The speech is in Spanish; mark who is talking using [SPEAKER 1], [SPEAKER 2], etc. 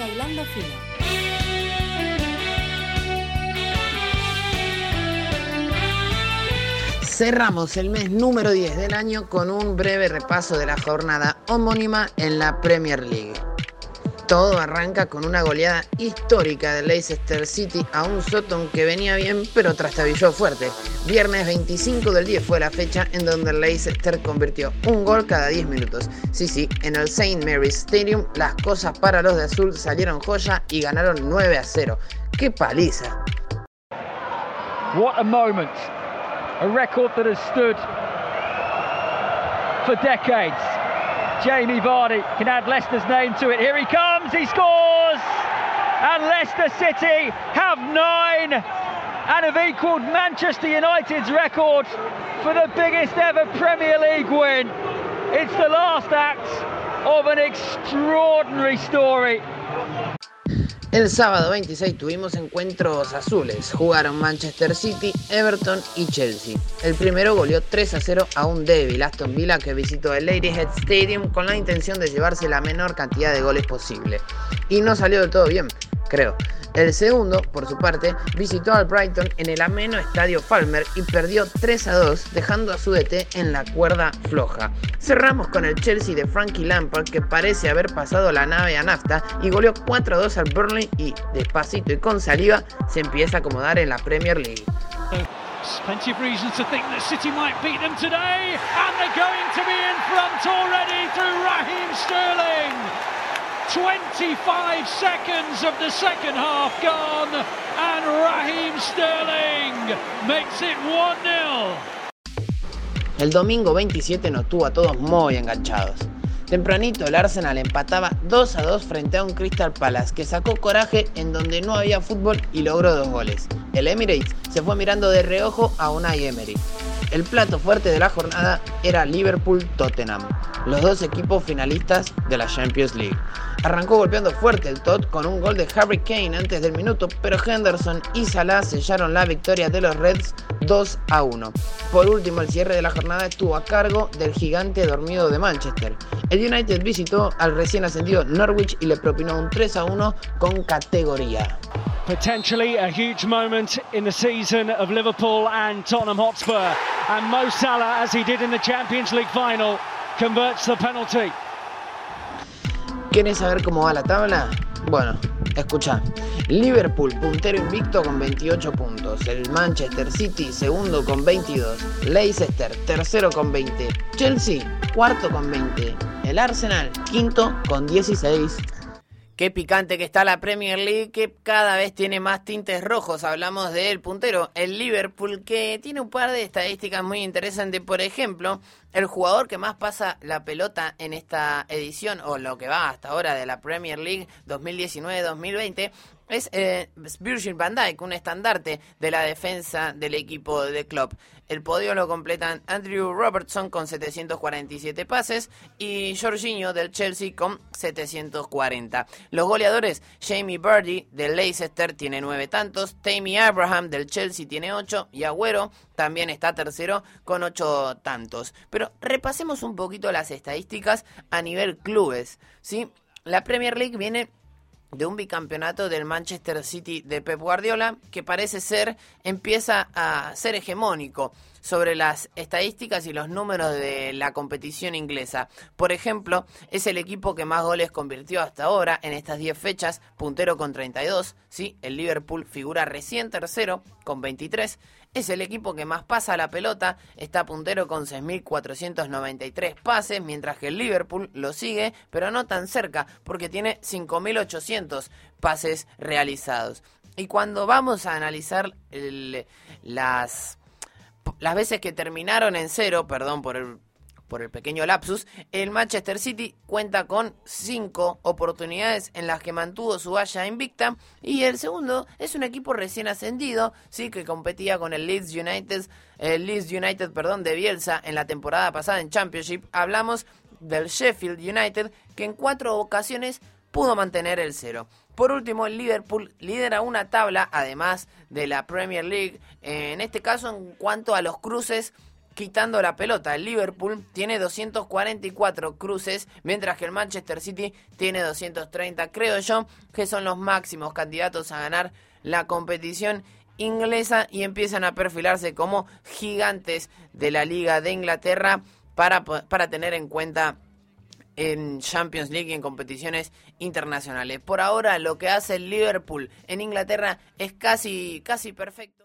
[SPEAKER 1] Llega hilando fino.
[SPEAKER 2] Cerramos el mes número 10 del año con un breve repaso de la jornada homónima en la Premier League. Todo arranca con una goleada histórica de Leicester City a un Soton que venía bien pero trastabilló fuerte. Viernes 25 del 10 fue la fecha en donde Leicester convirtió un gol cada 10 minutos. Sí, sí, en el St. Mary's Stadium las cosas para los de azul salieron joya y ganaron 9 a 0. ¡Qué paliza!
[SPEAKER 3] What a moment. a record that has stood for decades. Jamie Vardy can add Leicester's name to it. Here he comes, he scores! And Leicester City have nine and have equalled Manchester United's record for the biggest ever Premier League win. It's the last act of an extraordinary story.
[SPEAKER 2] El sábado 26 tuvimos encuentros azules. Jugaron Manchester City, Everton y Chelsea. El primero goleó 3 a 0 a un débil Aston Villa que visitó el Ladyhead Stadium con la intención de llevarse la menor cantidad de goles posible. Y no salió del todo bien, creo. El segundo, por su parte, visitó al Brighton en el ameno estadio Palmer y perdió 3 a 2, dejando a su DT en la cuerda floja. Cerramos con el Chelsea de Frankie Lampard, que parece haber pasado la nave a nafta y goleó 4 a 2 al Burnley y, despacito y con saliva, se empieza a acomodar en la Premier League.
[SPEAKER 3] 25 seconds of the second half gone, and Raheem Sterling makes it 1-0.
[SPEAKER 2] El domingo 27 nos tuvo a todos muy enganchados. Tempranito el Arsenal empataba 2 a 2 frente a un Crystal Palace que sacó coraje en donde no había fútbol y logró dos goles. El Emirates se fue mirando de reojo a Unai Emery. El plato fuerte de la jornada era Liverpool-Tottenham, los dos equipos finalistas de la Champions League. Arrancó golpeando fuerte el Tot con un gol de Harry Kane antes del minuto, pero Henderson y Salah sellaron la victoria de los Reds 2 a 1. Por último, el cierre de la jornada estuvo a cargo del gigante dormido de Manchester. El United visitó al recién ascendido Norwich y le propinó un 3 a 1 con categoría.
[SPEAKER 3] Potentially a huge moment in the season of Liverpool and Tottenham Hotspur. And Mo Salah, as he did in the Champions League final, converts the penalty.
[SPEAKER 2] ¿Quieres saber cómo va la tabla? Bueno, escucha. Liverpool, puntero invicto con 28 puntos. El Manchester City, segundo con 22. Leicester, tercero con 20. Chelsea, cuarto con 20. El Arsenal, quinto con 16. Qué picante que está la Premier League, que cada vez tiene más tintes rojos. Hablamos del puntero, el Liverpool, que tiene un par de estadísticas muy interesantes. Por ejemplo, el jugador que más pasa la pelota en esta edición, o lo que va hasta ahora de la Premier League 2019-2020, es eh, Virgil van Dijk, un estandarte de la defensa del equipo de club. El podio lo completan Andrew Robertson con 747 pases y Jorginho del Chelsea con 740. Los goleadores, Jamie Birdie del Leicester tiene 9 tantos, Tammy Abraham del Chelsea tiene 8 y Agüero también está tercero con 8 tantos. Pero repasemos un poquito las estadísticas a nivel clubes. ¿sí? La Premier League viene de un bicampeonato del Manchester City de Pep Guardiola que parece ser empieza a ser hegemónico sobre las estadísticas y los números de la competición inglesa. Por ejemplo, es el equipo que más goles convirtió hasta ahora en estas 10 fechas, puntero con 32, ¿sí? El Liverpool figura recién tercero con 23 es el equipo que más pasa la pelota, está puntero con 6.493 pases, mientras que el Liverpool lo sigue, pero no tan cerca, porque tiene 5.800 pases realizados. Y cuando vamos a analizar las, las veces que terminaron en cero, perdón por el por el pequeño lapsus, el Manchester City cuenta con cinco oportunidades en las que mantuvo su valla invicta y el segundo es un equipo recién ascendido, sí que competía con el Leeds United, el Leeds United, perdón, de Bielsa en la temporada pasada en Championship. Hablamos del Sheffield United que en cuatro ocasiones pudo mantener el cero. Por último, el Liverpool lidera una tabla, además de la Premier League, en este caso en cuanto a los cruces quitando la pelota. El Liverpool tiene 244 cruces, mientras que el Manchester City tiene 230. Creo yo que son los máximos candidatos a ganar la competición inglesa y empiezan a perfilarse como gigantes de la Liga de Inglaterra para, para tener en cuenta en Champions League y en competiciones internacionales. Por ahora lo que hace el Liverpool en Inglaterra es casi, casi perfecto.